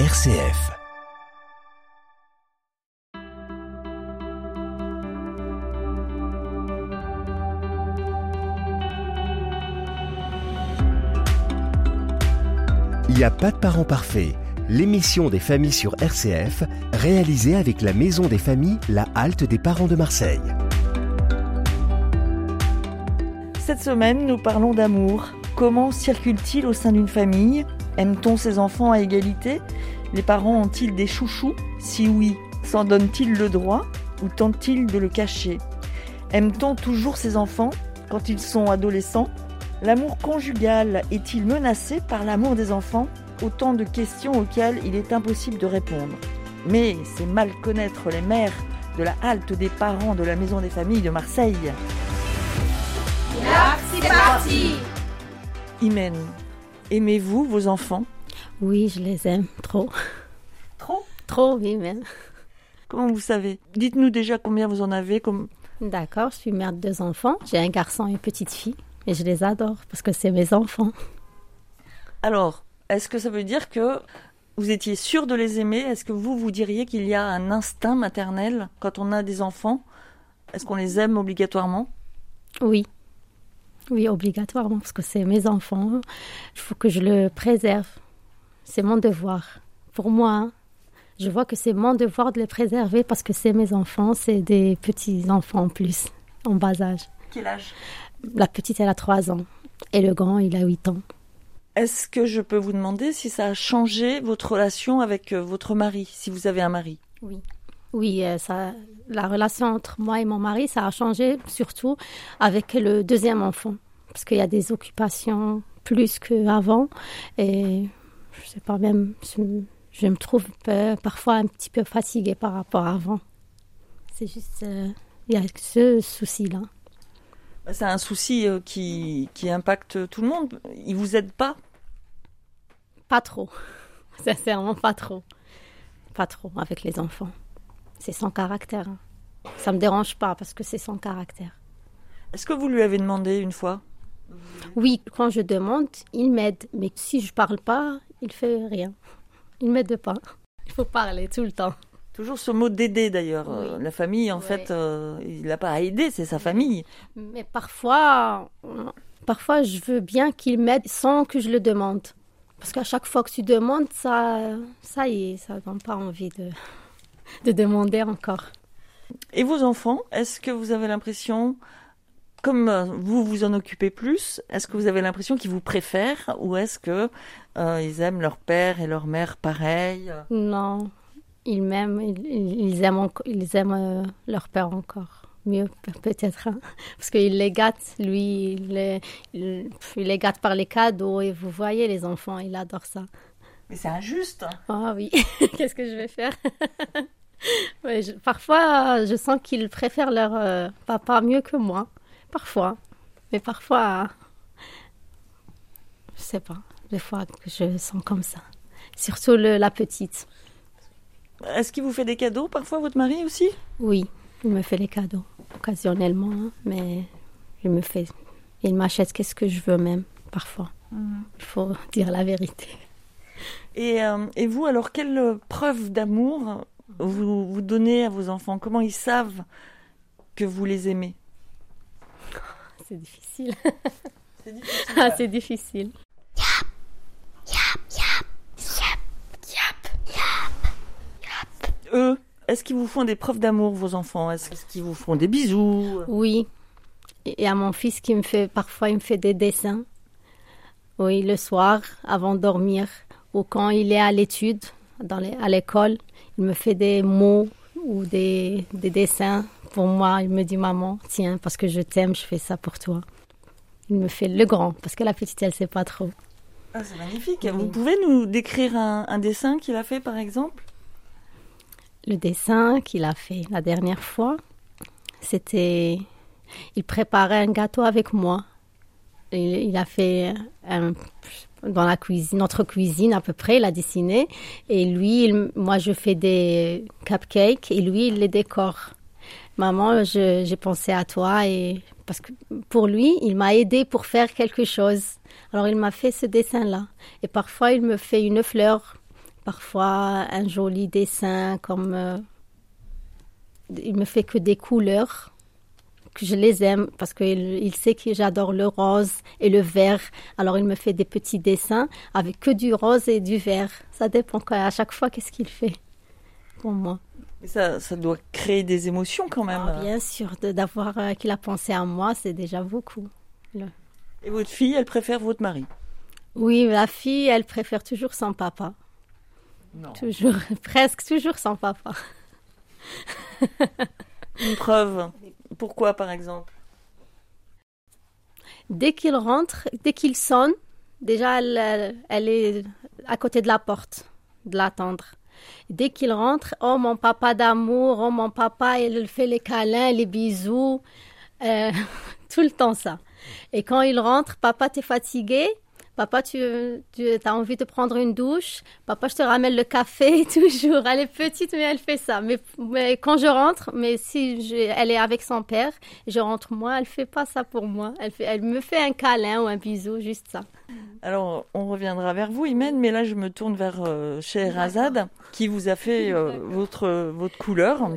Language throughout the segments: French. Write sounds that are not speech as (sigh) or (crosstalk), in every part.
RCF. Il n'y a pas de parents parfaits. L'émission des familles sur RCF, réalisée avec la Maison des familles, la halte des parents de Marseille. Cette semaine, nous parlons d'amour. Comment circule-t-il au sein d'une famille? Aime-t-on ses enfants à égalité? Les parents ont-ils des chouchous? Si oui, s'en donnent-ils le droit ou tentent-ils de le cacher? Aime-t-on toujours ses enfants quand ils sont adolescents? L'amour conjugal est-il menacé par l'amour des enfants? Autant de questions auxquelles il est impossible de répondre. Mais c'est mal connaître les mères de la halte des parents de la Maison des familles de Marseille. Là, c'est parti. Imen, aimez-vous vos enfants? Oui, je les aime trop. Trop? Trop, oui, même. Comment vous savez? Dites-nous déjà combien vous en avez. Comme... D'accord, je suis mère de deux enfants. J'ai un garçon et une petite fille. Et je les adore parce que c'est mes enfants. Alors, est-ce que ça veut dire que vous étiez sûr de les aimer? Est-ce que vous, vous diriez qu'il y a un instinct maternel quand on a des enfants? Est-ce qu'on les aime obligatoirement? Oui. Oui, obligatoirement, parce que c'est mes enfants. Il faut que je le préserve. C'est mon devoir. Pour moi, hein. je vois que c'est mon devoir de les préserver parce que c'est mes enfants, c'est des petits-enfants en plus, en bas âge. Quel âge? La petite, elle a 3 ans. Et le grand, il a 8 ans. Est-ce que je peux vous demander si ça a changé votre relation avec euh, votre mari, si vous avez un mari? Oui. Oui, euh, ça, la relation entre moi et mon mari, ça a changé surtout avec le deuxième enfant. Parce qu'il y a des occupations plus qu'avant. Et je sais pas, même, je, je me trouve peu- parfois un petit peu fatiguée par rapport à avant. C'est juste, euh, il y a ce souci-là. C'est un souci euh, qui, qui impacte tout le monde. Il vous aide pas? Pas trop. (laughs) Sincèrement, pas trop. Pas trop avec les enfants. C'est son caractère. hein. Ça me dérange pas parce que c'est son caractère. Est-ce que vous lui avez demandé une fois? Oui, quand je demande, il m'aide. Mais si je parle pas, il fait rien. Il m'aide pas. Il faut parler tout le temps. Toujours ce mot d'aider d'ailleurs. Euh, Oui. La famille, en fait, euh, il n'a pas à aider, c'est sa famille. Mais parfois, parfois je veux bien qu'il m'aide sans que je le demande. Parce qu'à chaque fois que tu demandes, ça, ça y est, ça donne pas envie de, de demander encore. Et vos enfants, est-ce que vous avez l'impression, comme euh, vous vous en occupez plus, est-ce que vous avez l'impression qu'ils vous préfèrent ou est-ce que euh, ils aiment leur père et leur mère pareil? Non, ils m'aiment, ils, ils aiment, ils aiment euh, leur père encore. Mieux pe- peut-être, hein. (laughs) parce qu'il les gâte, lui, il les, il, il les gâte par les cadeaux, et vous voyez les enfants, il adore ça. Mais c'est injuste. Ah oui, (laughs) qu'est-ce que je vais faire? (laughs) Ouais, je- Parfois, je sens qu'ils préfèrent leur euh, papa mieux que moi, parfois. Mais parfois, je sais pas, des fois que je sens comme ça. Surtout le- la petite. Est-ce qu'il vous fait des cadeaux parfois, votre mari aussi? Oui, il me fait les cadeaux, occasionnellement, hein, mais il me fait. Il m'achète qu'est-ce que je veux même, parfois. Il faut (laughs) dire la vérité. et, euh, et vous, alors, quelle preuve d'amour vous, vous donnez à vos enfants Comment ils savent que vous les aimez (laughs) C'est difficile. C'est difficile. Ah, c'est difficile. Eux, est-ce qu'ils vous font des preuves d'amour, vos enfants? Est-ce qu'ils vous font des bisous? Oui. Et à mon fils qui me fait, parfois, il me fait des dessins. Oui, le soir, avant de dormir, ou quand il est à l'étude, dans les- à l'école, il me fait des mots ou des, des dessins pour moi. Il me dit, maman, tiens, parce que je t'aime, je fais ça pour toi. Il me fait le grand, parce que la petite, elle sait pas trop. Ah, c'est magnifique. Vous pouvez nous décrire un, un dessin qu'il a fait, par exemple? Le dessin qu'il a fait la dernière fois, c'était. Il préparait un gâteau avec moi. Il, a fait un- dans notre cuisine à peu près, il a dessiné. Et lui, moi, je fais des cupcakes et lui, il les décore. Maman, j'ai pensé à toi et parce que pour lui, il m'a aidé pour faire quelque chose. Alors il m'a fait ce dessin-là. Et parfois, il me fait une fleur Parfois, un joli dessin comme. euh, il me fait que des couleurs que je les aime parce qu'il il sait que j'adore le rose et le vert. Alors il me fait des petits dessins avec que du rose et du vert. Ça dépend quoi, à chaque fois qu'est-ce qu'il fait pour moi. Ça, ça doit créer des émotions quand même. Ah, bien sûr, d'avoir euh, qu'il a pensé à moi, c'est déjà beaucoup. Et votre fille, elle préfère votre mari? Oui, la fille, elle préfère toujours son papa. Non. Toujours, (laughs) presque toujours son papa. (laughs) Une preuve. Pourquoi, par exemple? Dès qu'il rentre, dès qu'il sonne, déjà elle, est à côté de la porte, de l'attendre. Dès qu'il rentre, oh mon papa d'amour, oh mon papa, il fait les câlins, les bisous, euh, (laughs) tout le temps ça. Et quand il rentre, papa, t'es fatigué? Papa, tu, tu as envie de prendre une douche? Papa, je te ramène le café, (laughs) toujours. Elle est petite, mais elle fait ça. Mais, mais quand je rentre, mais si je- elle est avec son père, je rentre moi, elle fait pas ça pour moi. Elle, fait, elle me fait un câlin ou un bisou, juste ça. Alors, on reviendra vers vous, Imen, mais là, je me tourne vers euh, Scheherazade, qui vous a fait euh, (laughs) votre, votre couleur.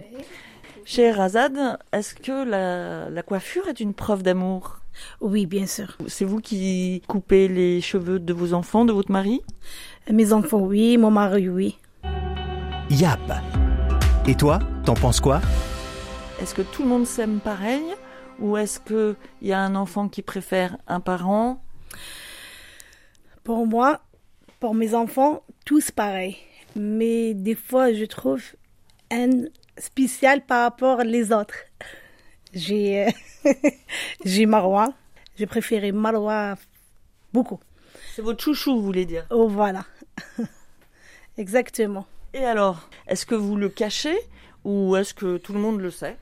Scheherazade, est-ce que la, la coiffure est une preuve d'amour? Oui, bien sûr. C'est vous qui coupez les cheveux de vos enfants, de votre mari? Mes enfants, oui. Mon mari, oui. Yap. Et toi, t'en penses quoi? Est-ce que tout le monde s'aime pareil? Ou est-ce qu'il y a un enfant qui préfère un parent? Pour moi, pour mes enfants, tous pareils. Mais des fois, je trouve un spécial par rapport les autres. J'ai euh, (laughs) j'ai Marwa. J'ai préféré Marwa beaucoup. C'est votre chouchou, vous voulez dire Oh, voilà. (laughs) Exactement. Et alors, est-ce que vous le cachez ou est-ce que tout le monde le sait?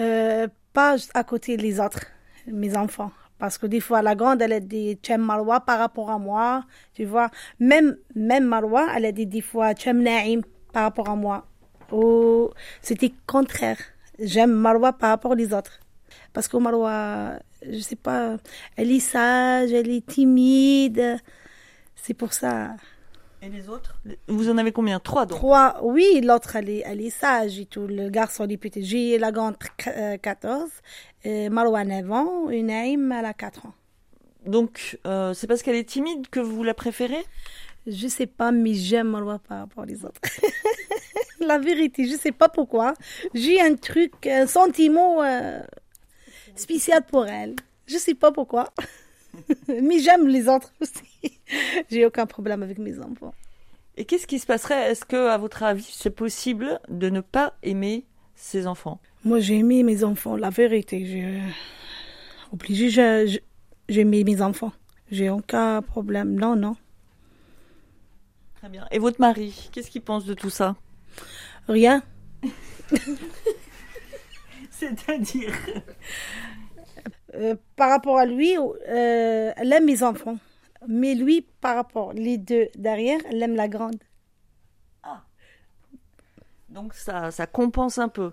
Euh, pas juste à côté des autres, mes enfants. Parce que des fois, la grande, elle a dit tu aimes Marwa par rapport à moi. Tu vois, même, même Marwa, elle a dit des fois tu aimes Naïm par rapport à moi. Ou c'était contraire. J'aime Marwa par rapport aux autres. Parce que Marwa, je sais pas, elle est sage, elle est timide. C'est pour ça. Et les autres? Vous en avez combien? Trois donc Trois, oui, l'autre, elle est, elle est sage et tout. Le garçon, est petit. J'ai la grande euh, 14, euh, Marwa 9 ans, et Naïm, elle a 4 ans. Donc, euh, c'est parce qu'elle est timide que vous la préférez? Je sais pas, mais j'aime Marwa par rapport aux autres. (laughs) (laughs) la vérité, je sais pas pourquoi. J'ai un truc, un sentiment euh, spécial pour elle. Je sais pas pourquoi. (laughs) mais j'aime les autres (laughs) aussi. J'ai aucun problème avec mes enfants. Et qu'est-ce qui se passerait? Est-ce que, à votre avis, c'est possible de ne pas aimer ses enfants? Moi, j'ai aimé mes enfants, la vérité. J'ai obligé, j'ai aimé mes enfants. J'ai aucun problème. Non, non. Très bien. Et votre mari, qu'est-ce qu'il pense de tout ça? Rien. (laughs) C'est-à-dire? Euh, par rapport à lui, euh, elle aime mes enfants. Mais lui, par rapport, les deux derrière, elle aime la grande. Donc, ça, ça compense un peu.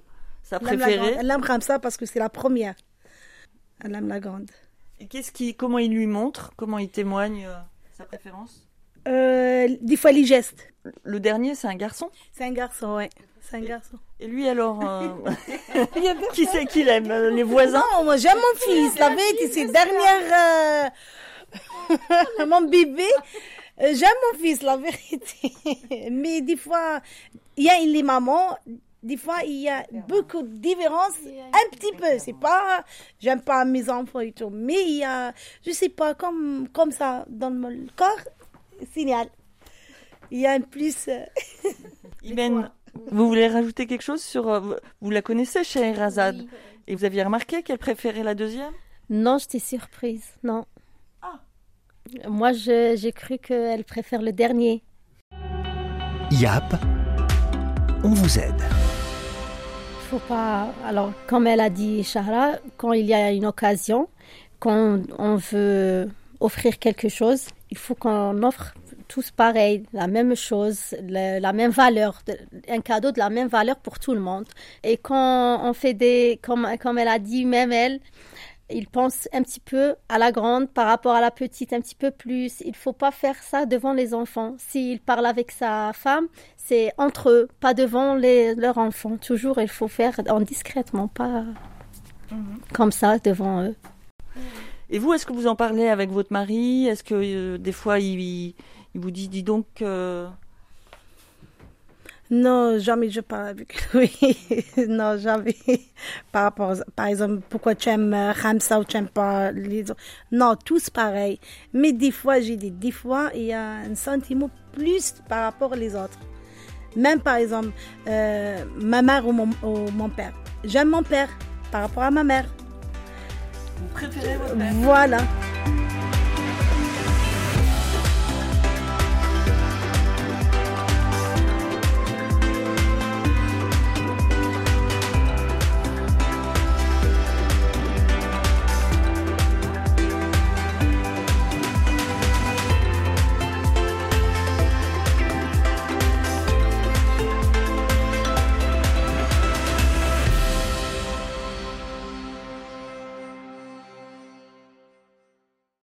Préférée. Elle aime comme ça parce que c'est la première. Elle aime la grande. Et qu'est-ce qui, comment il lui montre? Comment il témoigne euh, sa préférence? Euh, des fois, les gestes. Le dernier, c'est un garçon? C'est un garçon, ouais. C'est un garçon. Et lui, alors euh, (laughs) Qui c'est qu'il aime euh, Les voisins? Non, moi j'aime (laughs) mon fils. La vérité, c'est dernière. euh, mon bébé. J'aime mon fils, (laughs) la vérité. Mais des fois, il y a les mamans. Des fois, il y a beaucoup de différences. Un petit peu. C'est pas. J'aime pas mes enfants et tout. Mais il y a. Je sais pas, comme, comme ça, dans le corps, signal. Il y a un plus. euh, (laughs) Imen, vous voulez rajouter quelque chose sur... euh, vous- vous la connaissez, Scheherazade Et vous aviez remarqué qu'elle préférait la deuxième? Non, j'étais surprise. Non. Ah. Moi, je- j'ai cru qu'elle préfère le dernier. Yap, on vous aide. faut pas. Alors, comme elle a dit Shahra, quand il y a une occasion, quand on veut offrir quelque chose, il faut qu'on offre tous pareil, la même chose, la, la même valeur, de- un cadeau de la même valeur pour tout le monde. Et quand on fait des, comme, comme elle a dit, même elle, il pense un petit peu à la grande par rapport à la petite, un petit peu plus. Il faut pas faire ça devant les enfants. S'il parle avec sa femme, c'est entre eux, pas devant les, leurs enfants. Toujours, il faut faire en discrètement, pas mhm. comme ça devant eux. Et vous, est-ce que vous en parlez avec votre mari? Est-ce que euh, des fois il, vous dit, dis donc. Euh, non, jamais je parle avec (laughs) lui. non, jamais. Par rapport, par exemple, pourquoi tu aimes Ramsa ou tu n'aimes pas les autres? Non, tous pareil. Mais des fois, j'ai dit, des fois, il y a un sentiment plus par rapport aux autres. Même par exemple, euh, ma mère ou mon père. J'aime mon père par rapport à ma mère. Vous préférez votre père? Voilà.